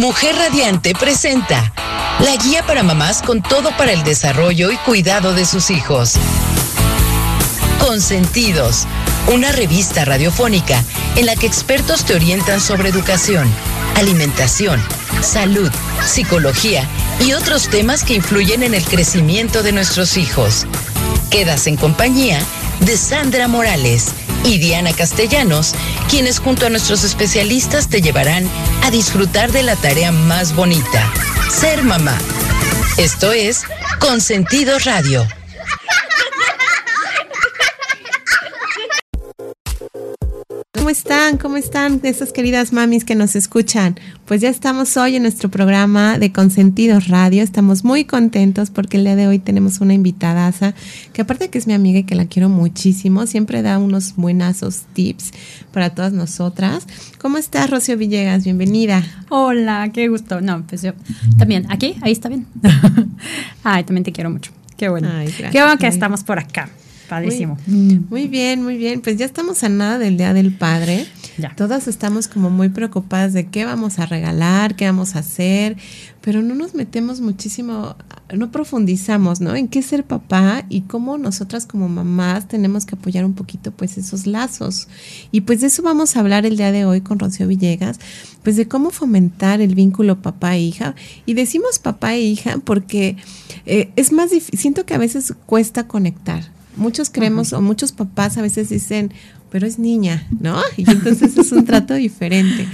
Mujer Radiante presenta la guía para mamás con todo para el desarrollo y cuidado de sus hijos. Consentidos, una revista radiofónica en la que expertos te orientan sobre educación, alimentación, salud, psicología y otros temas que influyen en el crecimiento de nuestros hijos. Quedas en compañía de Sandra Morales y Diana Castellanos, quienes junto a nuestros especialistas te llevarán a disfrutar de la tarea más bonita, ser mamá. Esto es Consentido Radio. Están? ¿Cómo están esas queridas mamis que nos escuchan? Pues ya estamos hoy en nuestro programa de Consentidos Radio. Estamos muy contentos porque el día de hoy tenemos una invitadaza que aparte que es mi amiga y que la quiero muchísimo, siempre da unos buenazos tips para todas nosotras. ¿Cómo estás, Rocío Villegas? Bienvenida. Hola, qué gusto. No, pues yo también. ¿Aquí? Ahí está bien. Ay, también te quiero mucho. Qué bueno. Ay, gracias, qué bueno que estamos por acá. Padrísimo. Muy bien, muy bien. Pues ya estamos a nada del Día del Padre. Ya. Todas estamos como muy preocupadas de qué vamos a regalar, qué vamos a hacer, pero no nos metemos muchísimo, no profundizamos, ¿no? En qué es ser papá y cómo nosotras como mamás tenemos que apoyar un poquito pues esos lazos. Y pues de eso vamos a hablar el día de hoy con Rocío Villegas, pues de cómo fomentar el vínculo papá e hija. Y decimos papá e hija porque eh, es más difícil, siento que a veces cuesta conectar. Muchos creemos o muchos papás a veces dicen, pero es niña, ¿no? Y entonces es un trato diferente.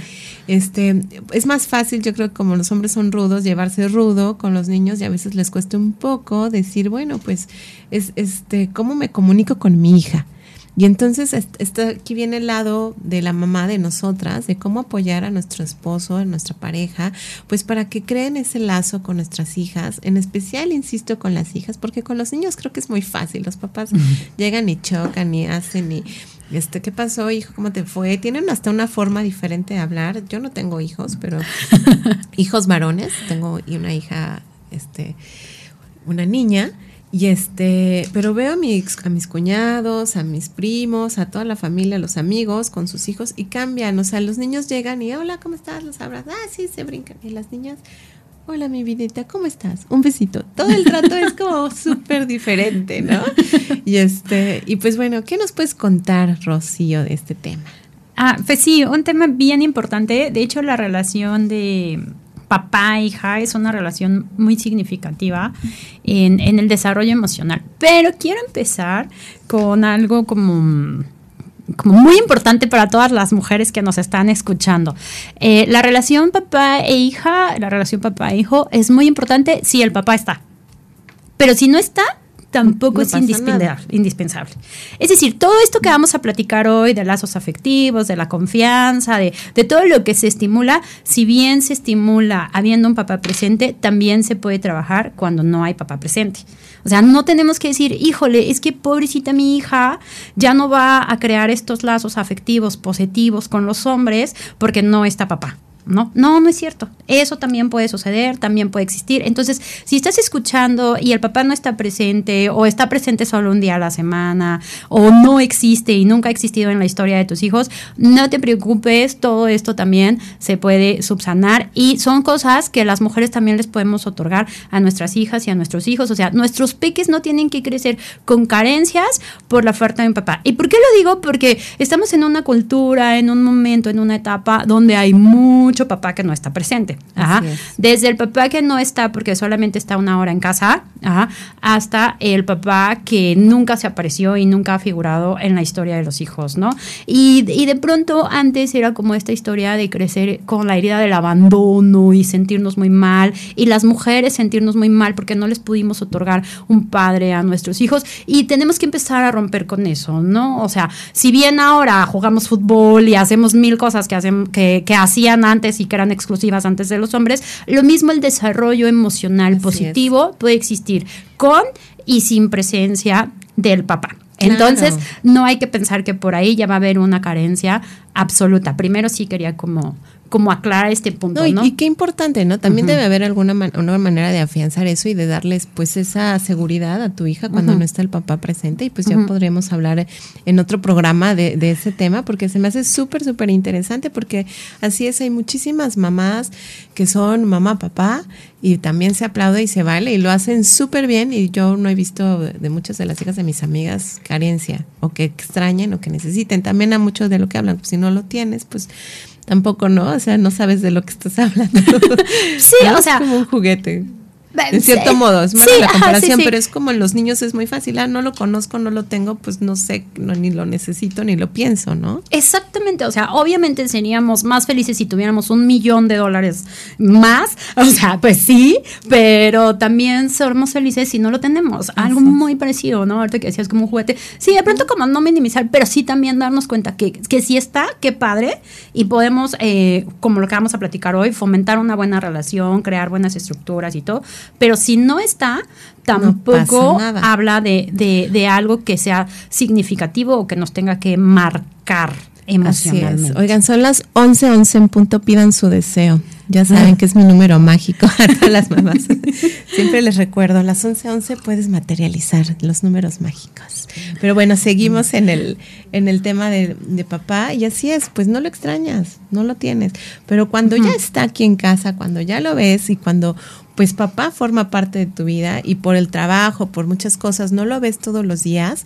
Este, es más fácil, yo creo que como los hombres son rudos, llevarse rudo con los niños y a veces les cuesta un poco decir, bueno, pues, es, este, ¿cómo me comunico con mi hija? Y entonces est- está, aquí viene el lado de la mamá de nosotras, de cómo apoyar a nuestro esposo, a nuestra pareja, pues para que creen ese lazo con nuestras hijas, en especial, insisto, con las hijas, porque con los niños creo que es muy fácil, los papás llegan y chocan y hacen y, este, ¿qué pasó, hijo? ¿Cómo te fue? Tienen hasta una forma diferente de hablar. Yo no tengo hijos, pero hijos varones, tengo y una hija, este, una niña. Y este, pero veo a mis, a mis cuñados, a mis primos, a toda la familia, a los amigos con sus hijos y cambian. O sea, los niños llegan y hola, ¿cómo estás? Los abrazan. Ah, sí, se brincan. Y las niñas, hola, mi vidita, ¿cómo estás? Un besito. Todo el trato es como súper diferente, ¿no? Y este, y pues bueno, ¿qué nos puedes contar, Rocío, de este tema? Ah, pues sí, un tema bien importante. De hecho, la relación de papá-hija es una relación muy significativa en, el desarrollo emocional. Pero quiero empezar con algo como como muy importante para todas las mujeres que nos están escuchando. Eh, la relación papá e hija, la relación papá e hijo es muy importante si el papá está. Pero si no está, tampoco No es indispensable. Es decir, todo esto que vamos a platicar hoy de lazos afectivos, de la confianza, de, de todo lo que se estimula, si bien se estimula habiendo un papá presente, también se puede trabajar cuando no hay papá presente. O sea, no tenemos que decir, híjole, es que pobrecita mi hija ya no va a crear estos lazos afectivos positivos con los hombres porque no está papá. No, no, no es cierto. Eso también puede suceder, también puede existir. Entonces, si estás escuchando y el papá no está presente o está presente solo un día a la semana o no existe y nunca ha existido en la historia de tus hijos, no te preocupes, todo esto también se puede subsanar y son cosas que las mujeres también les podemos otorgar a nuestras hijas y a nuestros hijos. O sea, nuestros peques no tienen que crecer con carencias por la falta de un papá. ¿Y por qué lo digo? Porque estamos en una cultura, en un momento, en una etapa donde hay mucho papá que no está presente. Ajá. Así es. Desde el papá que no está porque solamente está una hora en casa, ajá, hasta el papá que nunca se apareció y nunca ha figurado en la historia de los hijos, ¿no? Y, y de pronto antes era como esta historia de crecer con la herida del abandono y sentirnos muy mal, y las mujeres sentirnos muy mal porque no les pudimos otorgar un padre a nuestros hijos, y tenemos que empezar a romper con eso, ¿no? O sea, si bien ahora jugamos fútbol y hacemos mil cosas que, hacen, que, que hacían antes y que eran exclusivas antes de los hombres, lo mismo el desarrollo emocional Así positivo puede existir con y sin presencia del papá. Claro. Entonces, no hay que pensar que por ahí ya va a haber una carencia absoluta. Primero sí quería como como aclarar este punto, No, y, ¿no? y qué importante, ¿no? También debe haber alguna man- una manera de afianzar eso y de darles pues esa seguridad a tu hija cuando no está el papá presente y pues ya Ujú. podremos hablar en otro programa de, de ese tema porque se me hace súper, súper interesante porque así es, hay muchísimas mamás que son mamá, papá y también se aplaude y se vale y lo hacen súper bien y yo no he visto de muchas de las hijas de mis amigas carencia o que extrañen o que necesiten. También a muchos de lo que hablan, pues si no lo tienes, pues tampoco no, o sea, no sabes de lo que estás hablando. Sí, ¿No? o sea, Es como un juguete. En cierto sí. modo, es mala Sí, la ajá, sí, comparación, sí. pero es como en los niños es muy fácil. Ah, no lo conozco, no lo tengo, pues no sé, no, ni lo necesito, ni lo pienso, ¿no? Exactamente, o sea, obviamente seríamos más felices si tuviéramos un millón de dólares más, o sea, pues sí, pero también somos felices si no lo tenemos. Algo muy parecido, ¿no? Ahorita que decías como un juguete. Sí, de pronto como no minimizar, pero sí también darnos cuenta que, que si está, qué padre, y podemos, eh, como lo que vamos a platicar hoy, fomentar una buena relación, crear buenas estructuras y todo, pero si no está, tampoco habla de, de, de algo que sea significativo o que nos tenga que marcar Así emocionalmente. es. Oigan, son las 11, 11 en punto, pidan su deseo. Ya saben que es mi número mágico a todas las mamás. Siempre les recuerdo, las 11, 11 puedes materializar los números mágicos. Pero bueno, seguimos en el, en el tema de, de papá y así es, pues no lo extrañas, no lo tienes. Pero cuando ya está aquí en casa, cuando ya lo ves y cuando pues papá forma parte de tu vida y por el trabajo, por muchas cosas, no lo ves todos los días,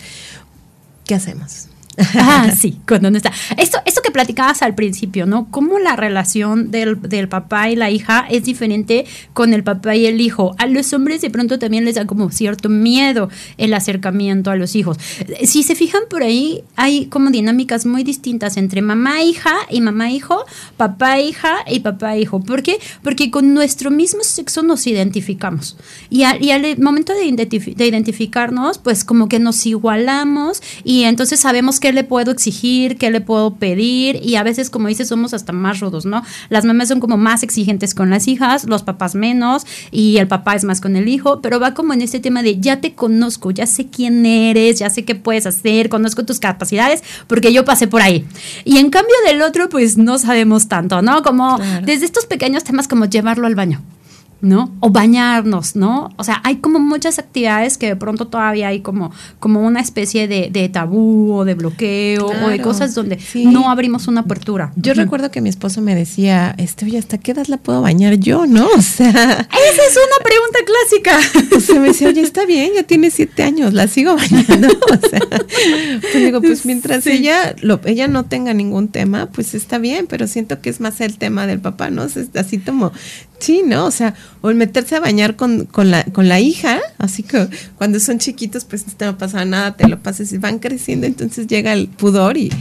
¿qué hacemos? Ah, sí, cuando no está. Esto, esto que platicabas al principio, ¿no? Cómo la relación del, del papá y la hija es diferente con el papá y el hijo. A los hombres de pronto también les da como cierto miedo el acercamiento a los hijos. Si se fijan por ahí, hay como dinámicas muy distintas entre mamá hija y mamá hijo, papá hija y papá hijo. ¿Por qué? Porque con nuestro mismo sexo nos identificamos. Y, a- y al momento de, identifi- de identificarnos, pues como que nos igualamos y entonces sabemos qué le puedo exigir, qué le puedo pedir y a veces, como dices, somos hasta más rudos, ¿no? Las mamás son como más exigentes con las hijas, los papás menos y el papá es más con el hijo, pero va como en este tema de ya te conozco, ya sé quién eres, ya sé qué puedes hacer, conozco tus capacidades porque yo pasé por ahí. Y en cambio del otro, pues no sabemos tanto, ¿no? Como Claro. desde estos pequeños temas como llevarlo al baño. ¿No? O bañarnos, ¿no? O sea, hay como muchas actividades que de pronto todavía hay como, como una especie de, de tabú o de bloqueo o de cosas donde sí. no abrimos una apertura. Yo recuerdo que mi esposo me decía, este, oye, ¿hasta qué edad la puedo bañar yo, no? O sea, Esa es una pregunta clásica. o sea, me decía, oye, está bien, ya tiene siete años, la sigo bañando. O sea, pues digo, pues mientras ella, lo, ella no tenga ningún tema, pues está bien, pero siento que es más el tema del papá, ¿no? O sea, así como, sí, ¿no? O sea, o el meterse a bañar con, con, la, con la hija, así que cuando son chiquitos, pues no pasa nada, te lo pasas y van creciendo, entonces llega el pudor y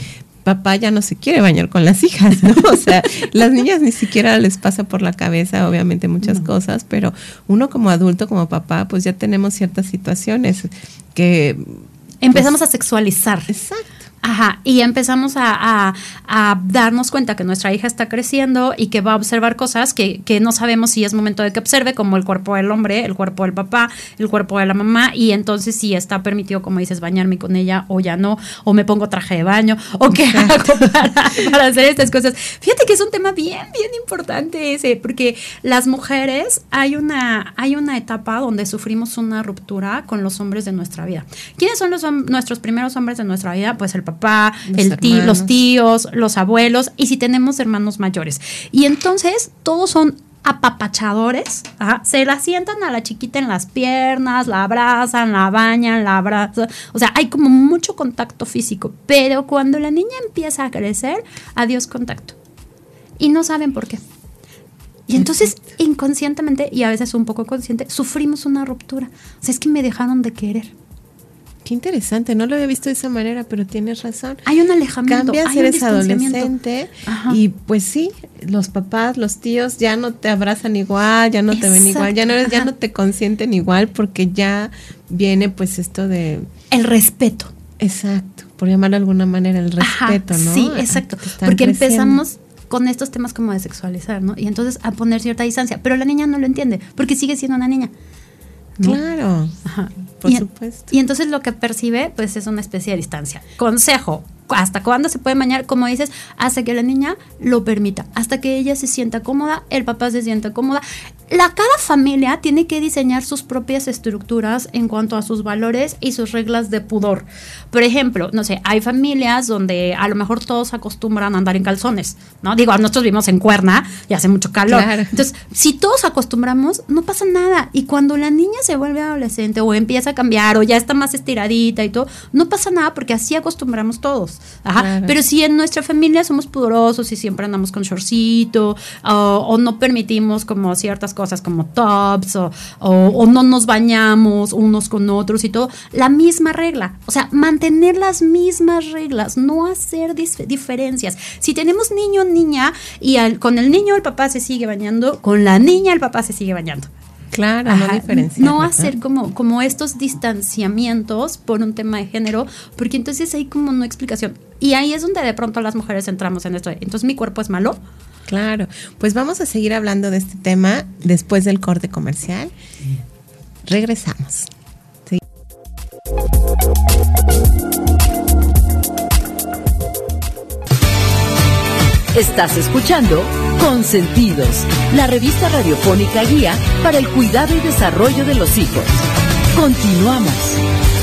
papá ya no se quiere bañar con las hijas, ¿no? O sea, las niñas ni siquiera les pasa por la cabeza, obviamente, muchas cosas, pero uno como adulto, como papá, pues ya tenemos ciertas situaciones que... Empezamos a sexualizar. Exacto. Ajá, y empezamos a, a- a darnos cuenta que nuestra hija está creciendo y que va a observar cosas que, que no sabemos si es momento de que observe, como el cuerpo del hombre, el cuerpo del papá, el cuerpo de la mamá, y entonces si está permitido, como dices, bañarme con ella o ya no, o me pongo traje de baño, o qué hago para, para hacer estas cosas. Fíjate que es un tema bien, bien importante ese, porque las mujeres hay una, hay una etapa donde sufrimos una ruptura con los hombres de nuestra vida. ¿Quiénes son los, nuestros primeros hombres de nuestra vida? Pues el papá, Los el los tíos, los abuelos, y si tenemos hermanos mayores. Y entonces todos son apapachadores, ajá, se la sientan a la chiquita en las piernas, la abrazan, la bañan, la abrazan, o sea, hay como mucho contacto físico, pero cuando la niña empieza a crecer, adiós contacto. Y no saben por qué. Y entonces, inconscientemente, y a veces un poco consciente, sufrimos una ruptura. O sea, es que me dejaron de querer. Qué interesante, no lo había visto de esa manera, pero tienes razón. Hay un alejamiento. Cambias, hay eres adolescente Ajá. y pues sí, los papás, los tíos ya no te abrazan igual, ya no te ven igual, ya no eres, ya no te consienten igual porque ya viene pues esto de El respeto. exacto, por llamarlo de alguna manera el Ajá, respeto, ¿no? Sí, exacto. Porque creciendo. empezamos con estos temas como de sexualizar, ¿no? Y entonces a poner cierta distancia. Pero la niña no lo entiende, porque sigue siendo una niña. ¿No? Claro. Ajá. Por y, supuesto. Y entonces lo que percibe, pues es una especie de distancia. Consejo, hasta cuándo se puede bañar, como dices, hasta que la niña lo permita, hasta que ella se sienta cómoda, el papá se sienta cómoda. La cada familia tiene que diseñar sus propias estructuras en cuanto a sus valores y sus reglas de pudor. Por ejemplo, no sé, hay familias donde a lo mejor todos acostumbran a andar en calzones, ¿no? Digo, nosotros vivimos en Cuerna y hace mucho calor. Entonces, si todos acostumbramos, no pasa nada. Y cuando la niña se vuelve adolescente o empieza a cambiar o ya está más estiradita y todo, no pasa nada porque así acostumbramos todos. Pero si en nuestra familia somos pudorosos y siempre andamos con shortcito o no permitimos como ciertas cosas como tops o, o, no nos bañamos unos con otros y todo, la misma regla. O sea, mantener las mismas reglas, no hacer diferencias. Si tenemos niño o niña y con el niño el papá se sigue bañando, con la niña el papá se sigue bañando. Claro, no diferenciar. No hacer como, como estos distanciamientos por un tema de género, porque entonces hay como no explicación. Y ahí es donde de pronto las mujeres entramos en esto. Entonces mi cuerpo es malo. Claro, pues vamos a seguir hablando de este tema después del corte comercial. Regresamos. Estás escuchando Consentidos, la revista radiofónica guía para el cuidado y desarrollo de los hijos. Continuamos.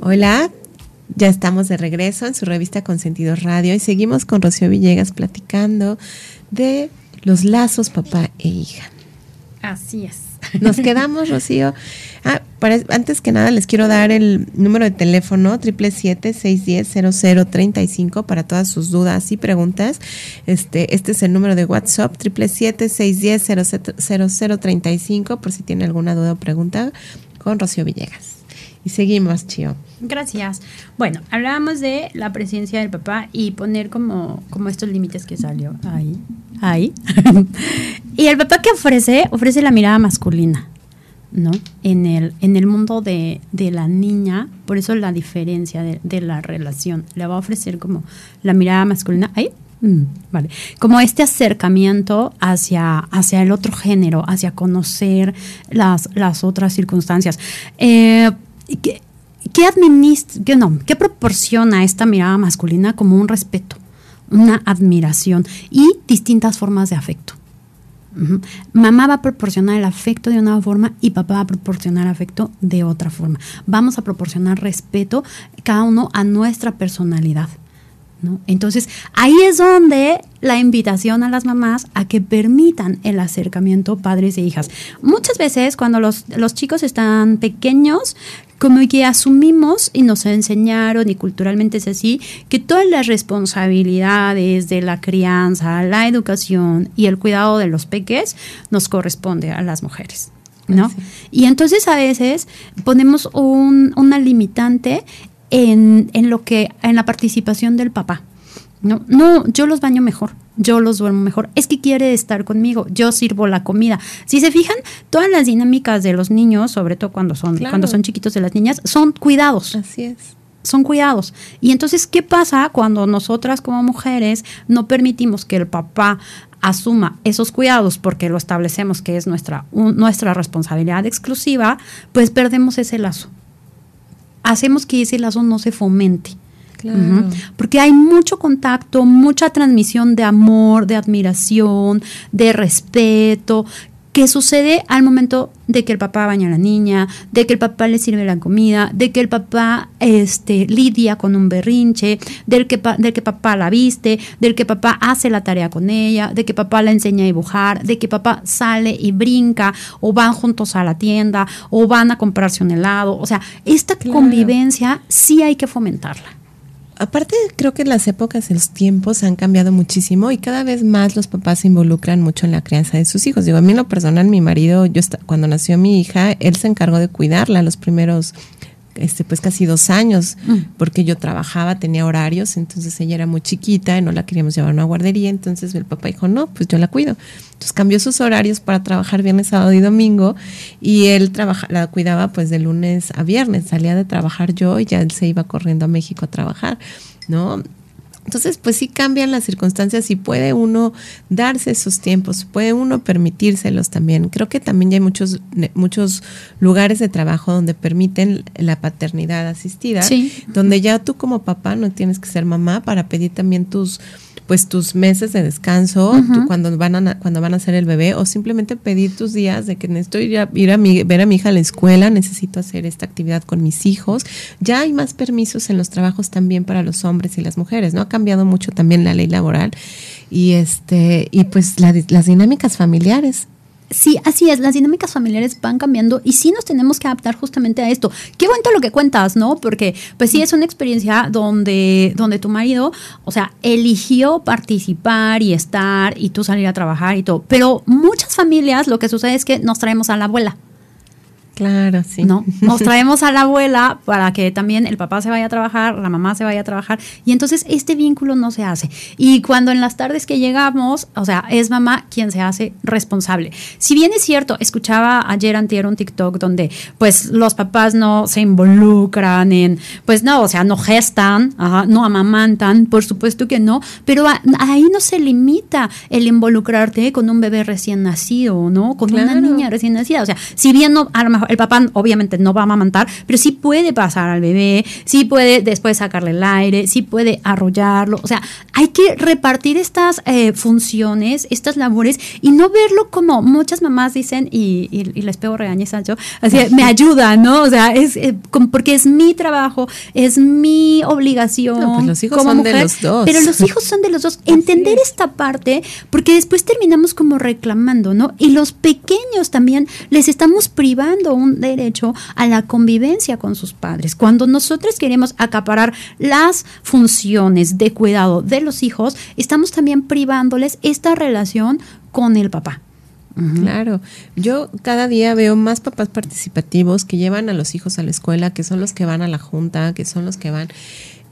Hola, ya estamos de regreso en su revista Consentidos Radio y seguimos con Rocío Villegas platicando de los lazos papá e hija. Así es. Nos quedamos, Rocío. Ah, antes que nada les quiero dar el número de teléfono 777-610-0035 para todas sus dudas y preguntas. Este, este es el número de WhatsApp 777-610-0035 por si tiene alguna duda o pregunta con Rocío Villegas. Y seguimos, Chio. Gracias. Bueno, hablábamos de la presencia del papá y poner como, como estos límites que salió ahí. Ahí. y el papá que ofrece, ofrece la mirada masculina, ¿no? En el, en el mundo de, la niña, por eso la diferencia de, la relación. Le va a ofrecer como la mirada masculina. Ahí. Mm, vale. Como este acercamiento hacia, hacia el otro género, hacia conocer las, las otras circunstancias. Eh, ¿Qué, qué, administra, qué, no, ¿Qué proporciona esta mirada masculina como un respeto, una admiración y distintas formas de afecto? Mamá va a proporcionar el afecto de una forma y papá va a proporcionar afecto de otra forma. Vamos a proporcionar respeto cada uno a nuestra personalidad. Entonces, ahí es donde la invitación a las mamás a que permitan el acercamiento padres e hijas. Muchas veces cuando los, los chicos están pequeños, como que asumimos y nos enseñaron y culturalmente es así, que todas las responsabilidades de la crianza, la educación y el cuidado de los peques nos corresponde a las mujeres. ¿no? Y entonces a veces ponemos un, una limitante en, en, lo que, en la participación del papá. No, no, yo los baño mejor, yo los duermo mejor. Es que quiere estar conmigo, yo sirvo la comida. Si se fijan, todas las dinámicas de los niños, sobre todo cuando son, cuando son chiquitos de las niñas, son cuidados. Así es. Son cuidados. Y entonces, ¿qué pasa cuando nosotras como mujeres no permitimos que el papá asuma esos cuidados porque lo establecemos que es nuestra, nuestra responsabilidad exclusiva, pues perdemos ese lazo hacemos que ese lazo no se fomente. Porque hay mucho contacto, mucha transmisión de amor, de admiración, de respeto, que sucede al momento de que el papá baña a la niña, de que el papá le sirve la comida, de que el papá este, lidia con un berrinche, del que, del que papá la viste, del que papá hace la tarea con ella, de que papá la enseña a dibujar, de que papá sale y brinca, o van juntos a la tienda, o van a comprarse un helado. O sea, esta convivencia sí hay que fomentarla aparte creo que las épocas, los tiempos han cambiado muchísimo y cada vez más los papás se involucran mucho en la crianza de sus hijos. Digo, a mí en lo personal, mi marido, yo cuando nació mi hija, él se encargó de cuidarla los primeros este, pues casi dos años, mm. porque yo trabajaba, tenía horarios, entonces ella era muy chiquita y no la queríamos llevar a una guardería, entonces el papá dijo, no, pues yo la cuido. Entonces cambió sus horarios para trabajar viernes, sábado y domingo y él trabaja, la cuidaba pues de lunes a viernes, salía de trabajar yo y ya él se iba corriendo a México a trabajar, ¿no? Entonces, pues sí cambian las circunstancias y puede uno darse esos tiempos, puede uno permitírselos también. Creo que también ya hay muchos, muchos lugares de trabajo donde permiten la paternidad asistida, donde ya tú como papá no tienes que ser mamá para pedir también tus pues tus meses de descanso cuando van a cuando van a hacer el bebé o simplemente pedir tus días de que necesito ir a, ir a mi, ver a mi hija a la escuela, necesito hacer esta actividad con mis hijos. Ya hay más permisos en los trabajos también para los hombres y las mujeres, ¿no? Ha cambiado mucho también la ley laboral y este y pues las dinámicas familiares Sí, así es, las dinámicas familiares van cambiando y sí nos tenemos que adaptar justamente a esto. Qué bonito lo que cuentas, ¿no? Porque pues sí es una experiencia donde, donde tu marido, o sea, eligió participar y estar y tú salir a trabajar y todo. Pero muchas familias lo que sucede es que nos traemos a la abuela. Claro, sí. ¿No? Nos traemos a la abuela para que también el papá se vaya a trabajar, la mamá se vaya a trabajar, y entonces este vínculo no se hace. Y cuando en las tardes que llegamos, o sea, es mamá quien se hace responsable. Si bien es cierto, escuchaba ayer antier un TikTok donde pues los papás no se involucran en, pues no, o sea, no gestan, no amamantan, por supuesto que no, pero ahí no se limita el involucrarte con un bebé recién nacido, ¿no? Con una niña recién nacida. O sea, si bien no, a lo mejor el papá obviamente no va a amamantar, pero sí puede pasar al bebé, sí puede después sacarle el aire, sí puede arrollarlo. O sea, hay que repartir estas eh, funciones, estas labores y no verlo como muchas mamás dicen, y, les pego regañes yo, así, me ayuda, ¿no? O sea, es eh, porque es mi trabajo, es mi obligación. No, pues los hijos son de los dos. Pero los hijos son de los dos. Entender esta parte, porque después terminamos como reclamando, ¿no? Y los pequeños también les estamos privando un derecho a la convivencia con sus padres. Cuando nosotros queremos acaparar las funciones de cuidado de los hijos, estamos también privándoles esta relación con el papá. Claro, yo cada día veo más papás participativos que llevan a los hijos a la escuela, que son los que van a la junta, que son los que van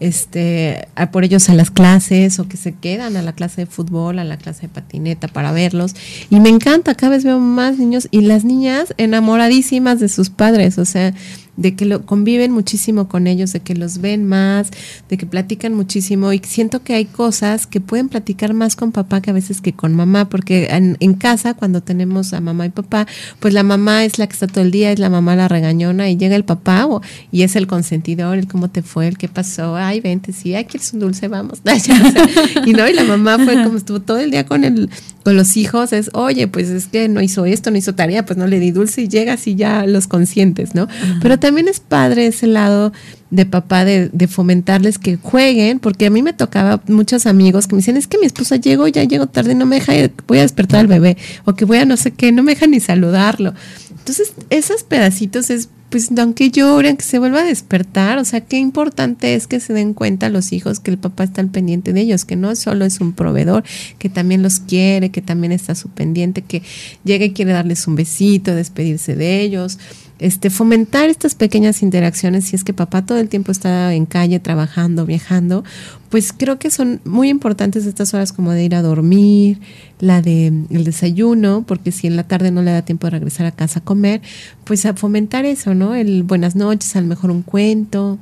este, por ellos a las clases o que se quedan a la clase de fútbol, a la clase de patineta para verlos. Y me encanta, cada vez veo más niños y las niñas enamoradísimas de sus padres, o sea, de que lo conviven muchísimo con ellos, de que los ven más, de que platican muchísimo y siento que hay cosas que pueden platicar más con papá que a veces que con mamá, porque en, casa cuando tenemos a mamá y papá, pues la mamá es la que está todo el día, es la mamá la regañona y llega el papá y es el consentidor, el cómo te fue, el qué pasó, ay, vente, sí, ay, quieres un dulce, vamos. y no, y la mamá fue como estuvo todo el día con el con los hijos es, oye, pues es que no hizo esto, no hizo tarea, pues no le di dulce y llegas y ya los consientes, ¿no? Pero también es padre ese lado de papá de, fomentarles que jueguen, porque a mí me tocaba muchos amigos que me decían, es que mi esposa llegó, ya llego tarde, no me deja, voy a despertar al bebé, o que voy a no sé qué, no me deja ni saludarlo. Entonces, esos pedacitos es pues aunque lloren, que se vuelva a despertar, o sea, qué importante es que se den cuenta los hijos que el papá está al pendiente de ellos, que no solo es un proveedor, que también los quiere, que también está su pendiente, que llegue y quiere darles un besito, despedirse de ellos este, fomentar estas pequeñas interacciones, si es que papá todo el tiempo está en calle trabajando, viajando, pues creo que son muy importantes estas horas como de ir a dormir, la de el desayuno, porque si en la tarde no le da tiempo de regresar a casa a comer, pues a fomentar eso, ¿no? El buenas noches, a lo mejor un cuento.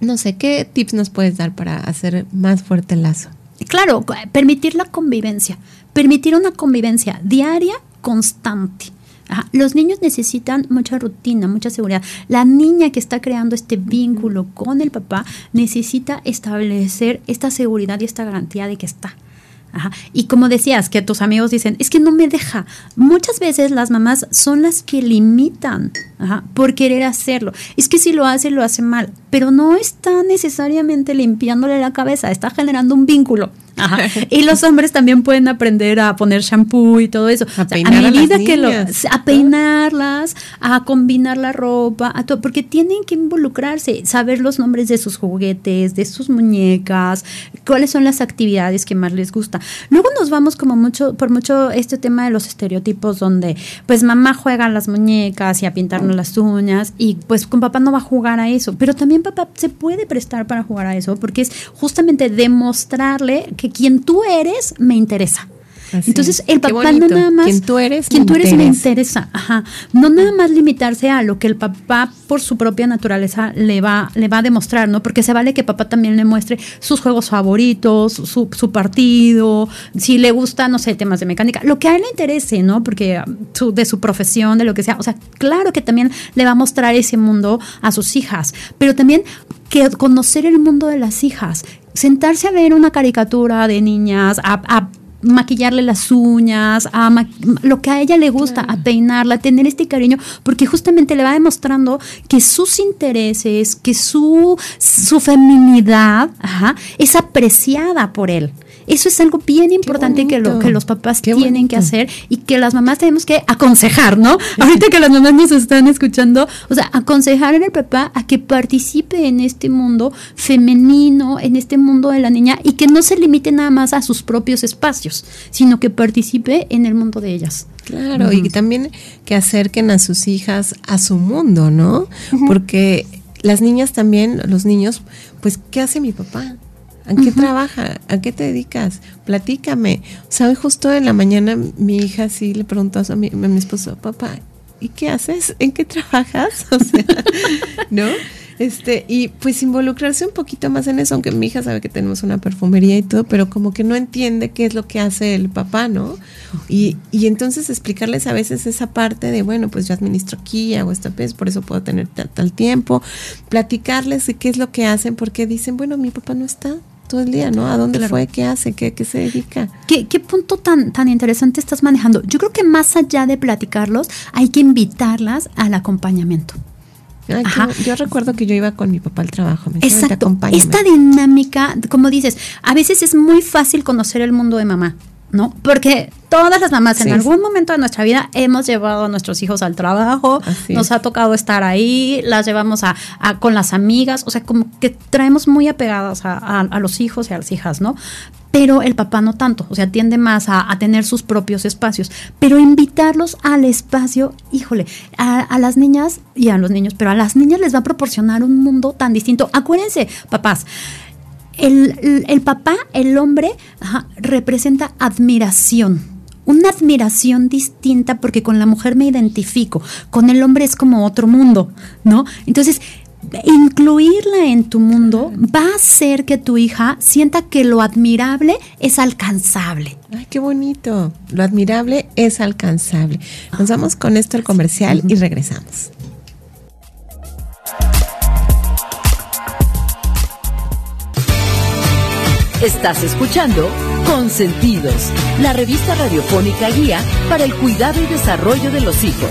No sé, ¿qué tips nos puedes dar para hacer más fuerte el lazo? Claro, permitir la convivencia, permitir una convivencia diaria constante. Los niños necesitan mucha rutina, mucha seguridad. La niña que está creando este vínculo con el papá necesita establecer esta seguridad y esta garantía de que está. Y como decías, que tus amigos dicen, es que no me deja. Muchas veces las mamás son las que limitan por querer hacerlo. Es que si lo hace, lo hace mal, pero no está necesariamente limpiándole la cabeza, está generando un vínculo. Y los hombres también pueden aprender a poner shampoo y todo eso. A, medida que lo, a peinarlas, a combinar la ropa, a todo, porque tienen que involucrarse, saber los nombres de sus juguetes, de sus muñecas, cuáles son las actividades que más les gusta. Luego nos vamos como mucho por mucho este tema de los estereotipos donde pues mamá juega a las muñecas y a las uñas y pues con papá no va a jugar a eso, pero también papá se puede prestar para jugar a eso porque es justamente demostrarle que quien tú eres me interesa. Entonces, el papá no nada más. Quien tú eres, quien tú eres me interesa. Ajá. No nada más limitarse a lo que el papá, por su propia naturaleza, le va, le va a demostrar, ¿no? Porque se vale que papá también le muestre sus juegos favoritos, su, su partido, si le gusta, no sé, temas de mecánica, lo que a él le interese, ¿no? Porque um, de su profesión, de lo que sea. O sea, claro que también le va a mostrar ese mundo a sus hijas, pero también que conocer el mundo de las hijas, sentarse a ver una caricatura de niñas, a, maquillarle las uñas, a lo que a ella le gusta, a peinarla, a tener este cariño, porque justamente le va demostrando que sus intereses, que su, su feminidad es apreciada por él. Eso es algo bien importante que, lo, que los papás tienen que hacer y que las mamás tenemos que aconsejar, ¿no? Ahorita que las mamás nos están escuchando, o sea, aconsejar al papá a que participe en este mundo femenino, en este mundo de la niña y que no se limite nada más a sus propios espacios, sino que participe en el mundo de ellas. Claro, y también que acerquen a sus hijas a su mundo, ¿no? Porque las niñas también, los niños, pues, ¿qué hace mi papá? ¿A qué trabaja? ¿A qué te dedicas? Platícame. O sea, justo en la mañana mi hija sí le preguntó a mi, a mi esposo, papá, ¿y qué haces? ¿En qué trabajas? O sea, ¿no? Este, y pues involucrarse un poquito más en eso, aunque mi hija sabe que tenemos una perfumería y todo, pero como que no entiende qué es lo que hace el papá, ¿no? Y, y entonces explicarles a veces esa parte de, bueno, pues yo administro aquí, hago esta vez, por eso puedo tener tal, tiempo, platicarles de qué es lo que hacen, porque dicen, bueno, mi papá no está, todo el día, ¿no? ¿A dónde fue? ¿Qué hace? ¿Qué, qué se dedica? ¿Qué, ¿Qué, punto tan, tan interesante estás manejando? Yo creo que más allá de platicarlos, hay que invitarlas al acompañamiento. yo, recuerdo que yo iba con mi papá al trabajo. Me Exacto. Esta dinámica, como dices, a veces es muy fácil conocer el mundo de mamá. ¿No? Porque todas las mamás en algún momento de nuestra vida hemos llevado a nuestros hijos al trabajo, nos ha tocado estar ahí, las llevamos a, con las amigas, o sea, como que traemos muy apegadas a, los hijos y a las hijas, ¿no? Pero el papá no tanto, o sea, tiende más a, tener sus propios espacios. Pero invitarlos al espacio, híjole, a, las niñas y a los niños, pero a las niñas les va a proporcionar un mundo tan distinto. Acuérdense, papás, el, papá, el hombre, representa admiración. Una admiración distinta porque con la mujer me identifico, con el hombre es como otro mundo, ¿no? Entonces, incluirla en tu mundo va a hacer que tu hija sienta que lo admirable es alcanzable. Ay, qué bonito. Lo admirable es alcanzable. Nos vamos con esto al comercial y regresamos. Estás escuchando Consentidos, la revista radiofónica guía para el cuidado y desarrollo de los hijos.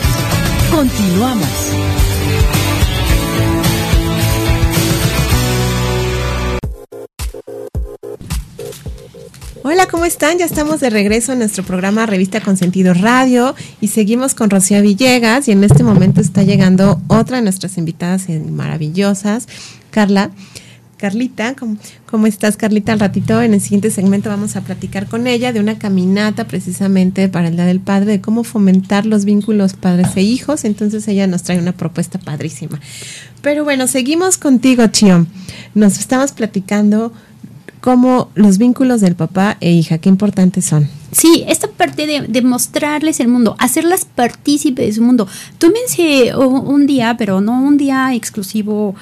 Continuamos. Hola, ¿cómo están? Ya estamos de regreso en nuestro programa Revista Consentidos Radio y seguimos con Rocío Villegas y en este momento está llegando otra de nuestras invitadas maravillosas, Carla. Carlita. ¿Cómo, estás, Carlita? Al ratito, en el siguiente segmento, vamos a platicar con ella de una caminata precisamente para el Día del Padre, de cómo fomentar los vínculos padres e hijos. Entonces, ella nos trae una propuesta padrísima. Pero bueno, seguimos contigo, Chio. Nos estamos platicando cómo los vínculos del papá e hija, qué importantes son. Sí, esta parte de, mostrarles el mundo, hacerlas partícipes de su mundo. Tómense un día, pero no un día exclusivo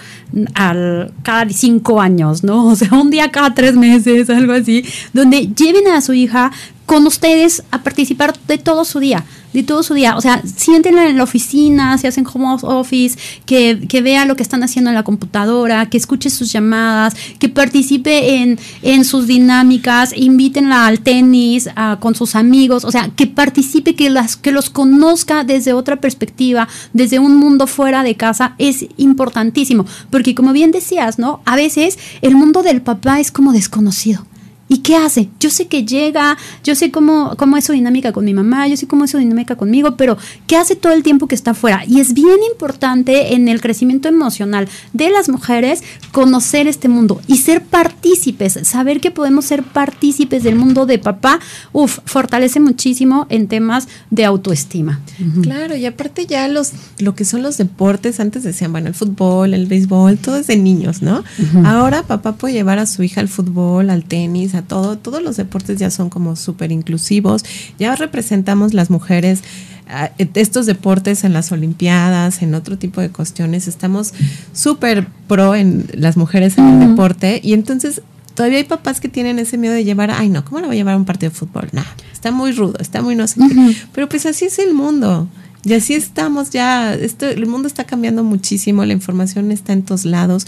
al cada cinco años, ¿no? O sea, un día cada tres meses, algo así, donde lleven a su hija con ustedes a participar de todo su día de todo su día. O sea, siéntenla en la oficina, si hacen home office, que, que vea lo que están haciendo en la computadora, que escuche sus llamadas, que participe en, en sus dinámicas, invítenla al tenis con sus amigos, o sea, que participe, que, las, que los conozca desde otra perspectiva, desde un mundo fuera de casa, es importantísimo. Porque como bien decías, ¿no? A veces el mundo del papá es como desconocido. ¿Y qué hace? Yo sé que llega, yo sé cómo, cómo es su dinámica con mi mamá, yo sé cómo es su dinámica conmigo, pero ¿qué hace todo el tiempo que está afuera? Y es bien importante en el crecimiento emocional de las mujeres conocer este mundo y ser partícipes, saber que podemos ser partícipes del mundo de papá, uf, fortalece muchísimo en temas de autoestima. Claro, y aparte ya los, lo que son los deportes, antes decían, bueno, el fútbol, el béisbol, todo es de niños, ¿no? Ahora papá puede llevar a su hija al fútbol, al tenis, a todo, todos los deportes ya son como súper inclusivos, ya representamos las mujeres ah, estos deportes en las Olimpiadas, en otro tipo de cuestiones, estamos súper pro en las mujeres en el deporte. Y entonces todavía hay papás que tienen ese miedo de llevar, ay no, ¿cómo lo voy a llevar a un partido de fútbol? No, está muy rudo, está muy no sé qué. Pero pues así es el mundo. Y así estamos ya, esto, el mundo está cambiando muchísimo, la información está en todos lados.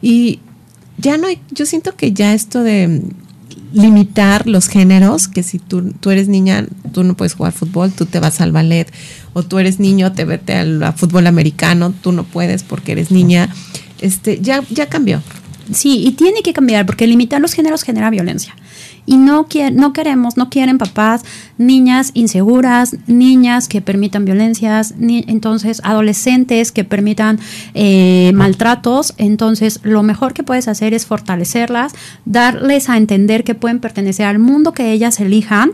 Y ya no hay, yo siento que ya esto de limitar los géneros, que si tú, tú eres niña, tú no puedes jugar fútbol, tú te vas al ballet, o tú eres niño, te vete al fútbol americano, tú no puedes porque eres niña, este, ya, ya cambió. Sí, y tiene que cambiar porque limitar los géneros genera violencia y no, no queremos, no quieren papás, niñas inseguras, niñas que permitan violencias, ni, entonces adolescentes que permitan eh, maltratos. Entonces, lo mejor que puedes hacer es fortalecerlas, darles a entender que pueden pertenecer al mundo que ellas elijan,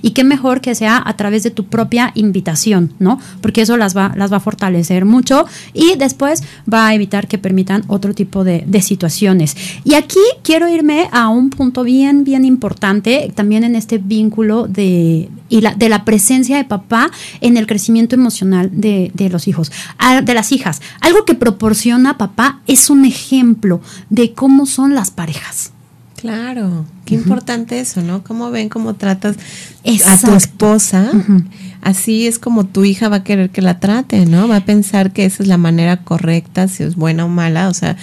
y qué mejor que sea a través de tu propia invitación, ¿no? Porque eso las va, las va a fortalecer mucho y después va a evitar que permitan otro tipo de, de situaciones. Y aquí quiero irme a un punto bien, bien importante también en este vínculo de, y la, de la presencia de papá en el crecimiento emocional de, los hijos, de las hijas. Algo que proporciona papá es un ejemplo de cómo son las parejas. Claro, qué importante eso, ¿no? Cómo ven, cómo tratas a tu esposa. Así es como tu hija va a querer que la trate, ¿no? Va a pensar que esa es la manera correcta, si es buena o mala, o sea,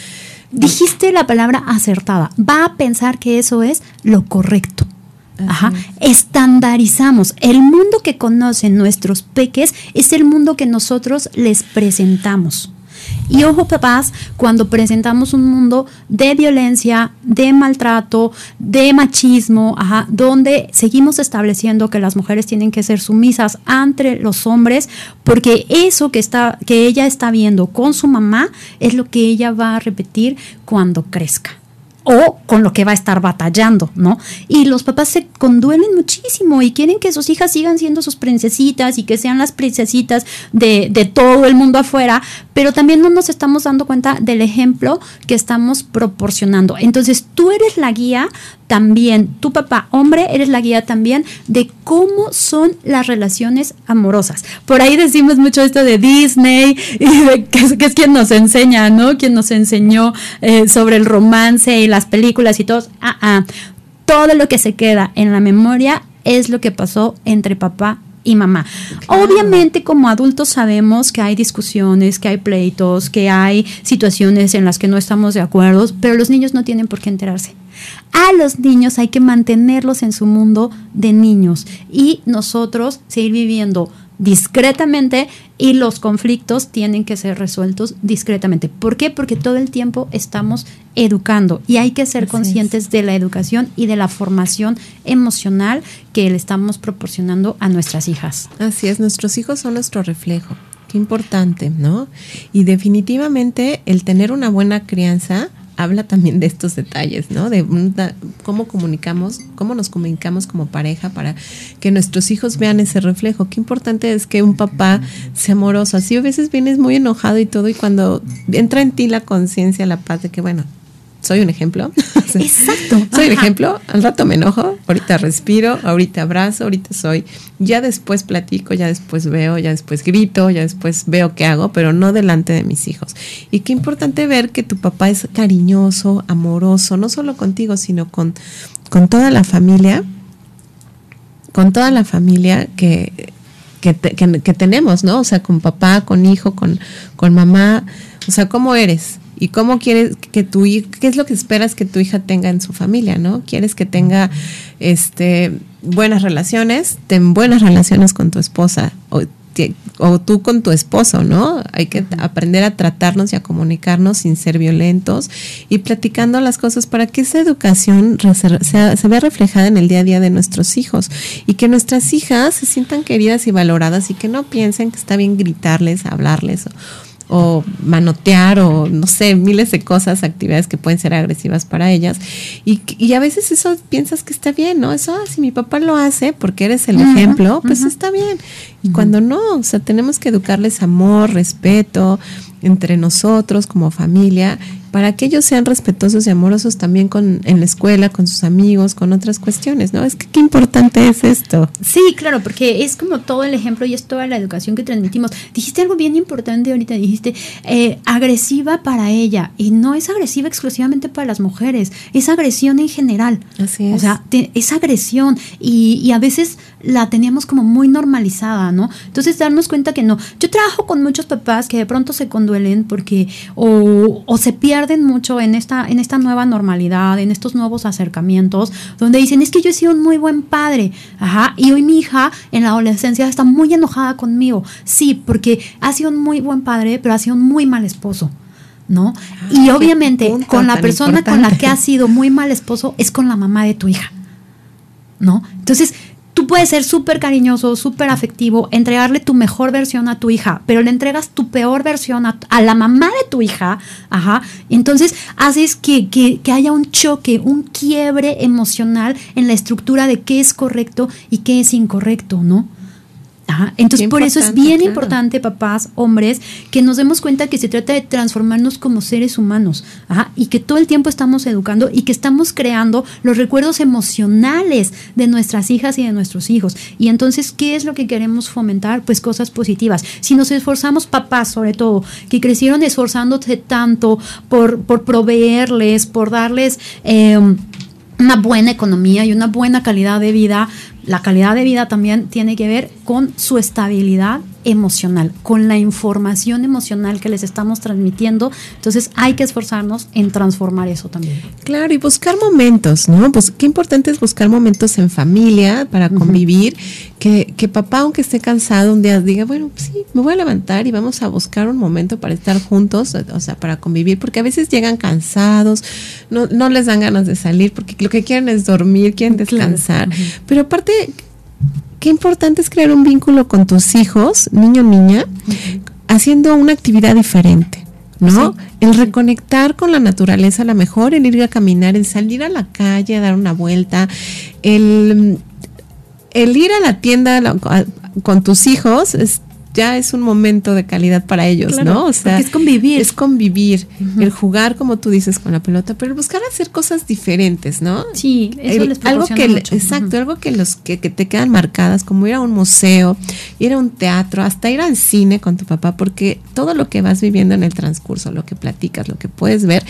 dijiste la palabra acertada. Va a pensar que eso es lo correcto. Ajá. Estandarizamos. El mundo que conocen nuestros peques es el mundo que nosotros les presentamos. Y ojo, papás, cuando presentamos un mundo de violencia, de maltrato, de machismo, donde seguimos estableciendo que las mujeres tienen que ser sumisas ante los hombres, porque eso que está, que ella está viendo con su mamá es lo que ella va a repetir cuando crezca o con lo que va a estar batallando, ¿no? Y los papás se conduelen muchísimo y quieren que sus hijas sigan siendo sus princesitas y que sean las princesitas de, de todo el mundo afuera, pero también no nos estamos dando cuenta del ejemplo que estamos proporcionando. Entonces tú eres la guía también, tu papá, hombre, eres la guía también de cómo son las relaciones amorosas. Por ahí decimos mucho esto de Disney, y que, es, quien nos enseña, ¿no? Quien nos enseñó eh, sobre el romance y las películas y todo. Ah, ah. Todo lo que se queda en la memoria es lo que pasó entre papá y mamá. Obviamente como adultos sabemos que hay discusiones, que hay pleitos, que hay situaciones en las que no estamos de acuerdo, pero los niños no tienen por qué enterarse. A los niños hay que mantenerlos en su mundo de niños y nosotros seguir viviendo discretamente y los conflictos tienen que ser resueltos discretamente. ¿Por qué? Porque todo el tiempo estamos educando y hay que ser conscientes de la educación y de la formación emocional que le estamos proporcionando a nuestras hijas. Así es, nuestros hijos son nuestro reflejo. Qué importante, ¿no? Y definitivamente el tener una buena crianza habla también de estos detalles, ¿no? De cómo comunicamos, cómo nos comunicamos como pareja para que nuestros hijos vean ese reflejo. Qué importante es que un papá sea amoroso. Así a veces vienes muy enojado y todo y cuando entra en ti la conciencia, la paz de que, bueno, soy un ejemplo. Exacto. soy un ejemplo. Al rato me enojo, ahorita respiro, ahorita abrazo, ahorita soy. Ya después platico, ya después veo, ya después grito, ya después veo qué hago, pero no delante de mis hijos. Y qué importante ver que tu papá es cariñoso, amoroso, no solo contigo, sino con, con toda la familia. Con toda la familia que, que, que tenemos, ¿no? O sea, con papá, con hijo, con, con mamá. O sea, ¿cómo eres? Y cómo quieres que tu qué es lo que esperas que tu hija tenga en su familia, ¿no? Quieres que tenga este buenas relaciones, ten buenas relaciones con tu esposa o, o tú con tu esposo, ¿no? Hay que aprender a tratarnos y a comunicarnos sin ser violentos y platicando las cosas para que esa educación se vea reflejada en el día a día de nuestros hijos y que nuestras hijas se sientan queridas y valoradas y que no piensen que está bien gritarles, hablarles o manotear o no sé, miles de cosas, actividades que pueden ser agresivas para ellas. Y, y a veces eso piensas que está bien, ¿no? Eso, ah, si mi papá lo hace porque eres el ejemplo, pues está bien. Y cuando no, o sea, tenemos que educarles amor, respeto, entre nosotros como familia para que ellos sean respetuosos y amorosos también con, en la escuela, con sus amigos, con otras cuestiones, ¿no? Es que qué importante es esto. Sí, claro, porque es como todo el ejemplo y es toda la educación que transmitimos. Dijiste algo bien importante ahorita, dijiste eh, agresiva para ella y no es agresiva exclusivamente para las mujeres, es agresión en general. Así es. O sea, es agresión y, y a veces la teníamos como muy normalizada, ¿no? Entonces darnos cuenta que no. Yo trabajo con muchos papás que de pronto se conduelen porque o, o se pierden mucho en esta, en esta nueva normalidad, en estos nuevos acercamientos, donde dicen, es que yo he sido un muy buen padre, ajá, y hoy mi hija en la adolescencia está muy enojada conmigo. Sí, porque ha sido un muy buen padre, pero ha sido un muy mal esposo. ¿No? Ah, y obviamente con la persona con la que ha sido muy mal esposo es con la mamá de tu hija. ¿No? Entonces, Tú puedes ser súper cariñoso, súper afectivo, entregarle tu mejor versión a tu hija, pero le entregas tu peor versión a, la mamá de tu hija, ajá, entonces haces que, que, que haya un choque, un quiebre emocional en la estructura de qué es correcto y qué es incorrecto, ¿no? Entonces, por eso es bien importante, papás, hombres, que nos demos cuenta que se trata de transformarnos como seres humanos y que todo el tiempo estamos educando y que estamos creando los recuerdos emocionales de nuestras hijas y de nuestros hijos. Y entonces, ¿qué es lo que queremos fomentar? Pues cosas positivas. Si nos esforzamos, papás, sobre todo, que crecieron esforzándose tanto por, por proveerles, por darles... Eh, una buena economía y una buena calidad de vida, la calidad de vida también tiene que ver con su estabilidad emocional, con la información emocional que les estamos transmitiendo. Entonces hay que esforzarnos en transformar eso también. Claro, y buscar momentos, ¿no? Pues qué importante es buscar momentos en familia para convivir, que, que, papá, aunque esté cansado, un día diga, bueno, pues sí, me voy a levantar y vamos a buscar un momento para estar juntos, o sea, para convivir, porque a veces llegan cansados, no, no les dan ganas de salir, porque lo que quieren es dormir, quieren descansar. Pero aparte, qué importante es crear un vínculo con tus hijos, niño niña, haciendo una actividad diferente. ¿no? El reconectar con la naturaleza, a lo mejor el ir a caminar, el salir a la calle, a dar una vuelta, el, el ir a la tienda con tus hijos, es, ya es un momento de calidad para ellos, ¿no? O sea, es convivir. Es convivir, el jugar, como tú dices, con la pelota, pero buscar hacer cosas diferentes, ¿no? Sí, eso les algo que Exacto, algo que, los, que, te quedan marcadas, como ir a un museo, ir a un teatro, hasta ir al cine con tu papá, porque todo lo que vas viviendo en el transcurso, lo que platicas, lo que puedes ver,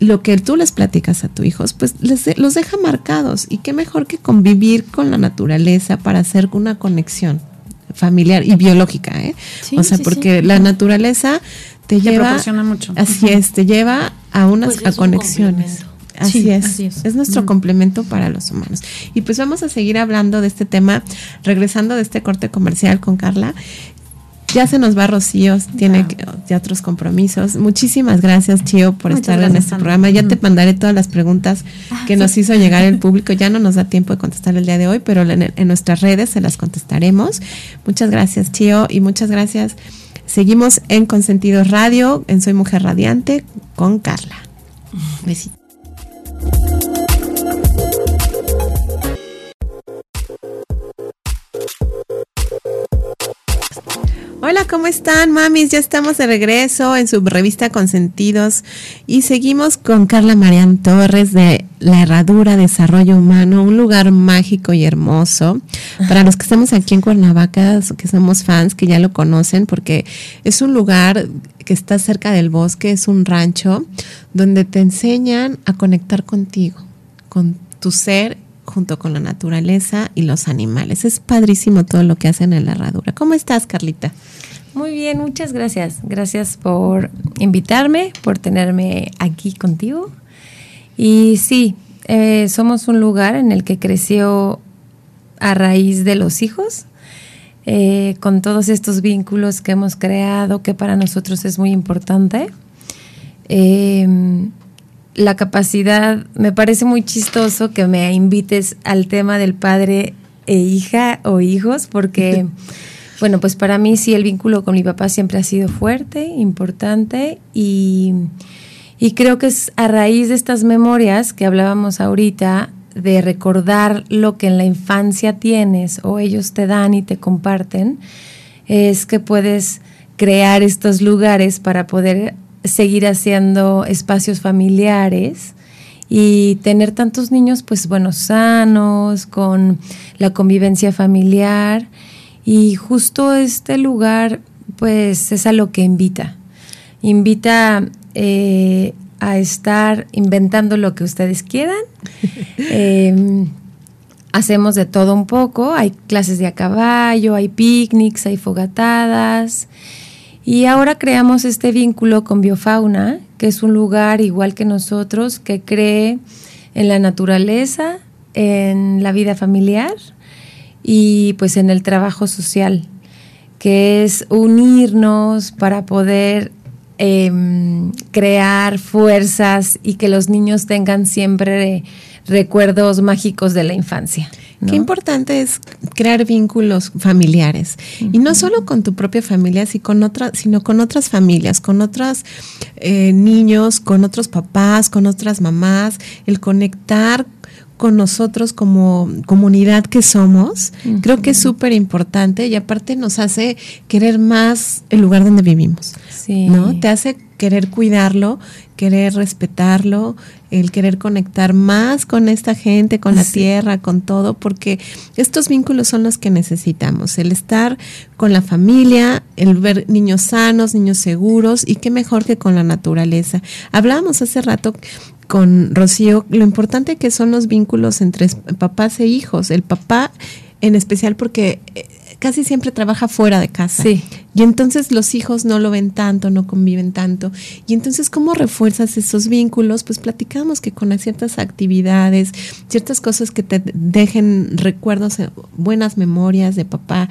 lo que tú les platicas a tus hijos, pues les los deja marcados. Y qué mejor que convivir con la naturaleza para hacer una conexión familiar y biológica, ¿eh? o sea, porque la naturaleza te, lleva, proporciona mucho. Así es, te lleva a unas pues conexiones. Así, es. es. nuestro complemento para los humanos. Y pues vamos a seguir hablando de este tema, regresando de este corte comercial con Carla. Ya se nos va Rocío, tiene ya otros compromisos. Muchísimas gracias, Chio, por estar en este programa. Ya te mandaré todas las preguntas ah, que nos hizo llegar el público. Ya no nos da tiempo de contestar el día de hoy, pero en, en nuestras redes se las contestaremos. Muchas gracias, Chio, y muchas gracias. Seguimos en Consentidos Radio, en Soy Mujer Radiante, con Carla. Besitos. Hola, ¿cómo están, mamis? Ya estamos de regreso en su revista Consentidos y seguimos con Carla Marian Torres de La Herradura Desarrollo Humano, un lugar mágico y hermoso. Para los que estamos aquí en Cuernavaca, que somos fans, que ya lo conocen, porque es un lugar que está cerca del bosque, es un rancho donde te enseñan a conectar contigo, con tu ser junto con la naturaleza y los animales. Es padrísimo todo lo que hacen en la herradura. ¿Cómo estás, Carlita? Muy bien, muchas gracias. Gracias por invitarme, por tenerme aquí contigo. Y sí, eh, somos un lugar en el que creció a raíz de los hijos, eh, con todos estos vínculos que hemos creado, que para nosotros es muy importante. Em, la capacidad, me parece muy chistoso que me invites al tema del padre e hija o hijos, porque, bueno, pues para mí sí el vínculo con mi papá siempre ha sido fuerte, importante y, y creo que es a raíz de estas memorias que hablábamos ahorita, de recordar lo que en la infancia tienes o ellos te dan y te comparten, es que puedes crear estos lugares para poder seguir haciendo espacios familiares y tener tantos niños, pues bueno, sanos, con la convivencia familiar. Y justo este lugar, pues es a lo que invita. Invita eh, a estar inventando lo que ustedes quieran. Em, hacemos de todo un poco. Hay clases de a caballo, hay picnics, hay fogatadas. Y ahora creamos este vínculo con Biofauna, que es un lugar igual que nosotros, que cree en la naturaleza, en la vida familiar y pues en el trabajo social, que es unirnos para poder em, crear fuerzas y que los niños tengan siempre recuerdos mágicos de la infancia. Qué importante es crear vínculos familiares. Y no solo con tu propia familia, sino con, otras, sino con otras familias, con otros eh, niños, con otros papás, con otras mamás. El conectar con nosotros como comunidad que somos, creo que es súper importante y aparte nos hace querer más el lugar donde vivimos. ¿No? Te hace querer cuidarlo, querer respetarlo, el querer conectar más con esta gente, con la tierra, con todo, porque estos vínculos son los que necesitamos, el estar con la familia, el ver niños sanos, niños seguros y qué mejor que con la naturaleza. Hablábamos hace rato con Rocío lo importante que son los vínculos entre papás e hijos, el papá en especial porque eh, casi siempre trabaja fuera de casa. Sí. Y entonces los hijos no lo ven tanto, no conviven tanto. Y entonces, ¿cómo refuerzas esos vínculos? Pues platicamos que con ciertas actividades, ciertas cosas que te dejen recuerdos, eh, buenas memorias de papá,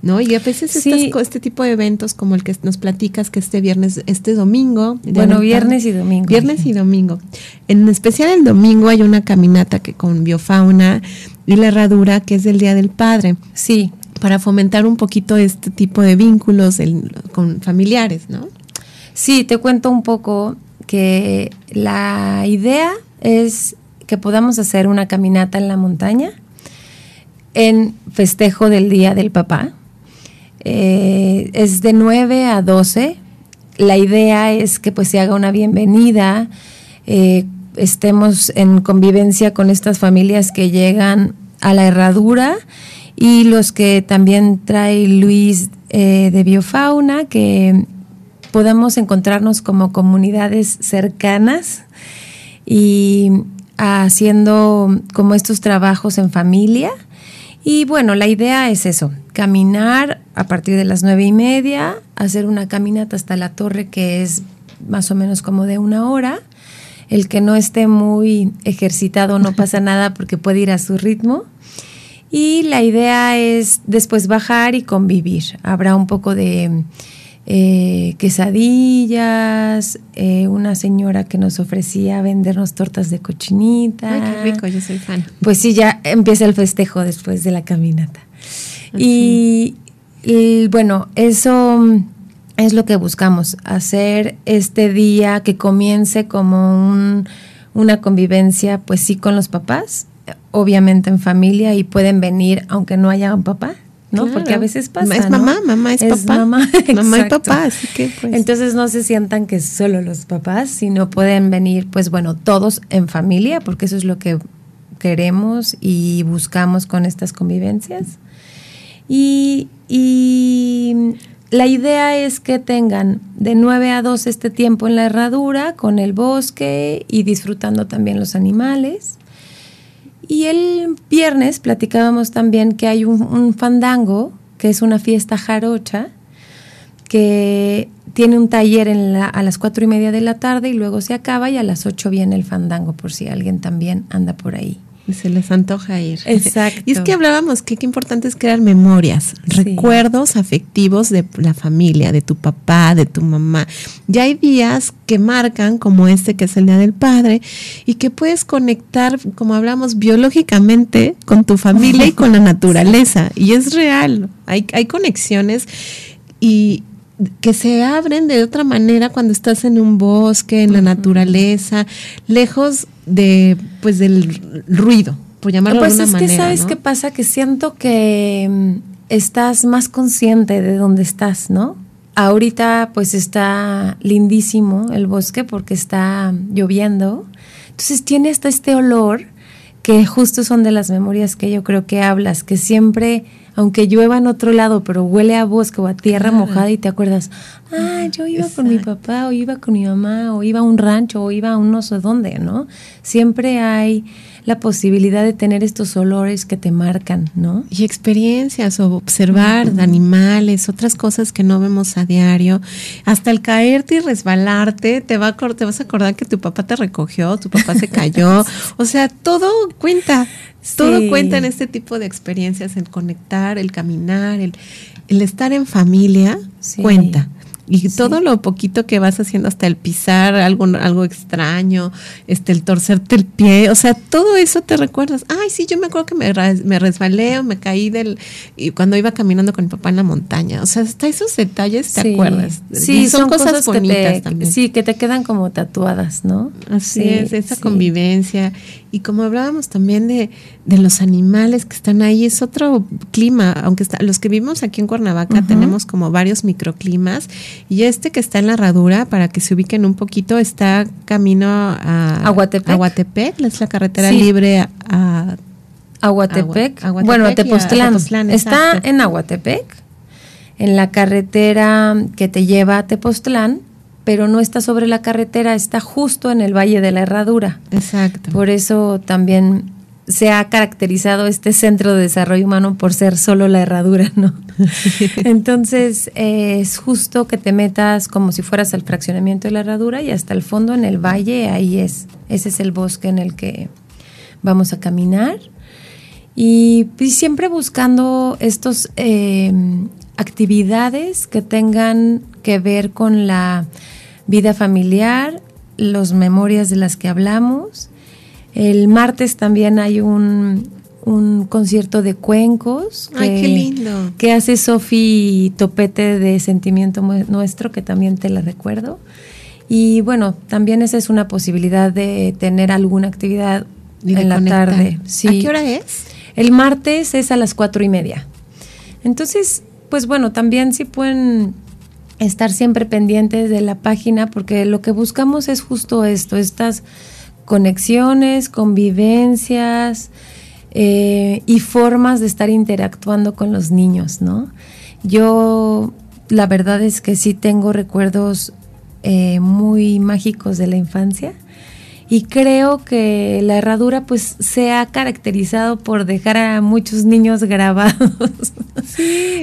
¿no? Y a veces este tipo de eventos como el que nos platicas que este viernes, este domingo. Bueno, viernes y domingo. Viernes y domingo. En especial el domingo hay una caminata que con biofauna y la herradura que es del Día del Padre. Sí para fomentar un poquito este tipo de vínculos con familiares, ¿no? Sí, te cuento un poco que la idea es que podamos hacer una caminata en la montaña en festejo del Día del Papá. Eh, es de 9 a 12. La idea es que pues se haga una bienvenida, eh, estemos en convivencia con estas familias que llegan a la herradura y los que también trae Luis eh, de Biofauna, que podamos encontrarnos como comunidades cercanas y haciendo como estos trabajos en familia. Y bueno, la idea es eso, caminar a partir de las nueve y media, hacer una caminata hasta la torre que es más o menos como de una hora. El que no esté muy ejercitado no pasa nada porque puede ir a su ritmo. Y la idea es después bajar y convivir. Habrá un poco de eh, quesadillas, eh, una señora que nos ofrecía vendernos tortas de cochinita. Ay, qué rico, yo soy fan. Pues sí, ya empieza el festejo después de la caminata. Y, bueno, eso es lo que buscamos, hacer este día que comience como una convivencia, pues sí, con los papás, obviamente en familia y pueden venir aunque no haya un papá, ¿no? Porque a veces pasa. Es mamá, mamá es, papá. Mamá, mamá y papá, así que pues. Entonces no se sientan que solo los papás, sino pueden venir, pues bueno, todos en familia, porque eso es lo que queremos y buscamos con estas convivencias. Y, y la idea es que tengan de 9 a 2 este tiempo en la herradura, con el bosque y disfrutando también los animales. Y el viernes platicábamos también que hay un, fandango, que es una fiesta jarocha, que tiene un taller en a las cuatro y media de la tarde y luego se acaba y a las ocho viene el fandango, por si alguien también anda por ahí. Se les antoja ir. Exacto. Y es que hablábamos que qué importante es crear memorias, recuerdos afectivos de la familia, de tu papá, de tu mamá. Ya hay días que marcan, como este que es el Día del Padre, y que puedes conectar, como hablamos, biológicamente con tu familia y con la naturaleza. Y es real, hay, hay conexiones y, que se abren de otra manera cuando estás en un bosque, en la naturaleza, lejos de pues del ruido, por llamarlo pues de alguna manera. Pues es que sabes qué pasa que siento que mm, estás más consciente de dónde estás, ¿no? ahorita pues está lindísimo el bosque porque está lloviendo. Entonces tiene hasta este olor que justo son de las memorias que yo creo que hablas, que siempre, aunque llueva en otro lado, pero huele a bosque o a tierra mojada y te acuerdas, ah, yo iba con mi papá o iba con mi mamá o iba a un rancho o iba a un no sé dónde, ¿no? Siempre hay la posibilidad de tener estos olores que te marcan, ¿no? Y experiencias o observar animales, otras cosas que no vemos a diario. Hasta el caerte y resbalarte, te, va a, te vas a acordar que tu papá te recogió, tu papá se cayó. o sea, todo cuenta. Todo cuenta en este tipo de experiencias, el conectar, el caminar, el, el estar en familia, cuenta. Y todo lo poquito que vas haciendo hasta el pisar algo, algo extraño, este, el torcerte el pie, o sea, todo eso te recuerdas. Ay, sí, yo me acuerdo que me, me resbalé o me caí del, y cuando iba caminando con mi papá en la montaña. O sea, hasta esos detalles te acuerdas. Sí, son, cosas, bonitas también. Sí, que te quedan como tatuadas, ¿no? Así es, esa convivencia. Y como hablábamos también de, de, los animales que están ahí, es otro clima, aunque está, los que vivimos aquí en Cuernavaca tenemos como varios microclimas y este que está en la herradura, para que se ubiquen un poquito, está camino a Aguatepec, es la carretera libre a, Aguatepec. bueno, a Tepoztlán. está en Aguatepec, en la carretera que te lleva a Tepoztlán pero no está sobre la carretera, está justo en el Valle de la Herradura. Exacto. Por eso también se ha caracterizado este centro de desarrollo humano por ser solo la herradura, ¿no? Entonces eh, es justo que te metas como si fueras al fraccionamiento de la herradura y hasta el fondo en el valle, ahí es, ese es el bosque en el que vamos a caminar. Y, siempre buscando estos eh, actividades que tengan que ver con la vida familiar, las memorias de las que hablamos. El martes también hay un, concierto de cuencos que, hace Sofi Topete de Sentimiento Nuestro, que también te la recuerdo. Y bueno, también esa es una posibilidad de tener alguna actividad en la tarde. ¿A qué hora es? El martes es a las cuatro y media. Entonces, pues bueno, también sí pueden estar siempre pendientes de la página porque lo que buscamos es justo esto, estas conexiones, convivencias eh, y formas de estar interactuando con los niños, ¿no? Yo la verdad es que sí tengo recuerdos eh, muy mágicos de la infancia y creo que la herradura pues se ha caracterizado por dejar a muchos niños grabados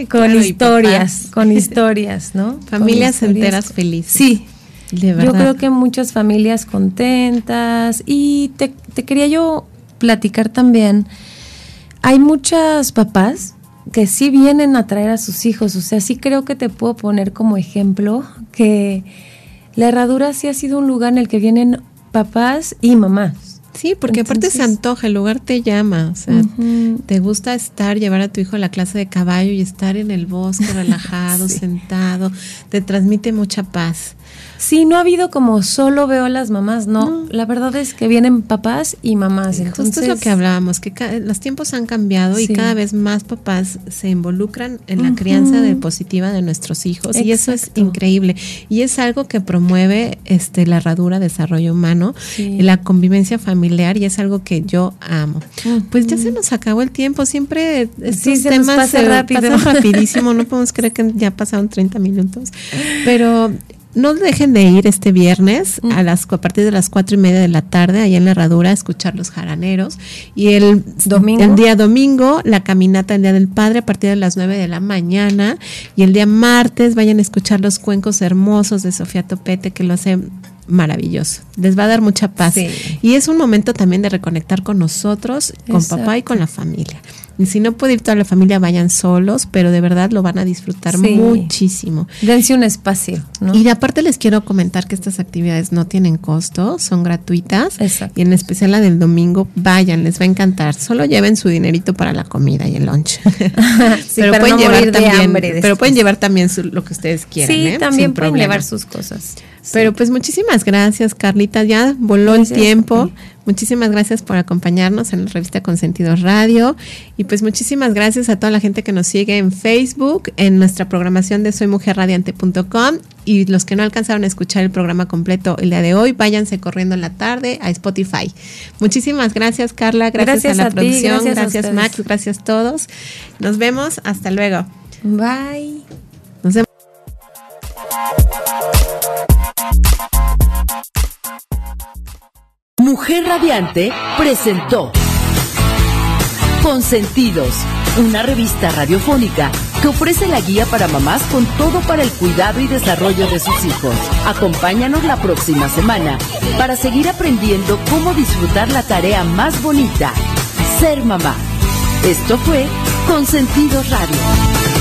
con historias, con historias, ¿no? Familias enteras felices. Sí, de verdad. Yo creo que muchas familias contentas y te, te quería yo platicar también, hay muchas papás que sí vienen a traer a sus hijos, o sea, sí creo que te puedo poner como ejemplo que la herradura sí ha sido un lugar en el que vienen papás y mamás. Sí, porque aparte se antoja, el lugar te llama, o sea, te gusta estar, llevar a tu hijo a la clase de caballo y estar en el bosque relajado, sentado, te transmite mucha paz. Sí, no ha habido como solo veo a las mamás, no. La verdad es que vienen papás y mamás. Entonces, Justo es lo que hablábamos, que los tiempos han cambiado y cada vez más papás se involucran en la crianza de positiva de nuestros hijos y eso es increíble. Y es algo que promueve este la herradura desarrollo humano, la convivencia familiar y es algo que yo amo. Pues ya se nos acabó el tiempo, siempre estos temas pasa rápido. pasan rapidísimo, no podemos creer que ya pasaron 30 minutos. Pero no dejen de ir este viernes mm. a las a partir de las cuatro y media de la tarde allá en la herradura a escuchar los jaraneros y el domingo el día domingo la caminata el día del padre a partir de las nueve de la mañana y el día martes vayan a escuchar los cuencos hermosos de Sofía Topete que lo hace maravilloso. Les va a dar mucha paz. Y es un momento también de reconectar con nosotros, con papá y con la familia. Y si no puede ir toda la familia, vayan solos, pero de verdad lo van a disfrutar muchísimo. Dense un espacio. Y aparte les quiero comentar que estas actividades no tienen costo, son gratuitas. Y en especial la del domingo, vayan, les va a encantar. Solo lleven su dinerito para la comida y el lunch. pero, pueden llevar también, pero pueden llevar también lo que ustedes quieran. Sí, ¿eh? también pueden llevar sus cosas. Pero pues muchísimas gracias, Carlita. Ya voló el tiempo. Muchísimas gracias por acompañarnos en la revista Consentidos Radio. Y pues muchísimas gracias a toda la gente que nos sigue en Facebook, en nuestra programación de soymujerradiante.com. Y los que no alcanzaron a escuchar el programa completo el día de hoy, váyanse corriendo en la tarde a Spotify. Muchísimas gracias, Carla. Gracias, a la producción. gracias, Max. Gracias a todos. Nos vemos. Hasta luego. Bye. Nos vemos. Mujer Radiante presentó Consentidos, una revista radiofónica que ofrece la guía para mamás con todo para el cuidado y desarrollo de sus hijos. Acompáñanos la próxima semana para seguir aprendiendo cómo disfrutar la tarea más bonita, ser mamá. Esto fue Consentidos Radio.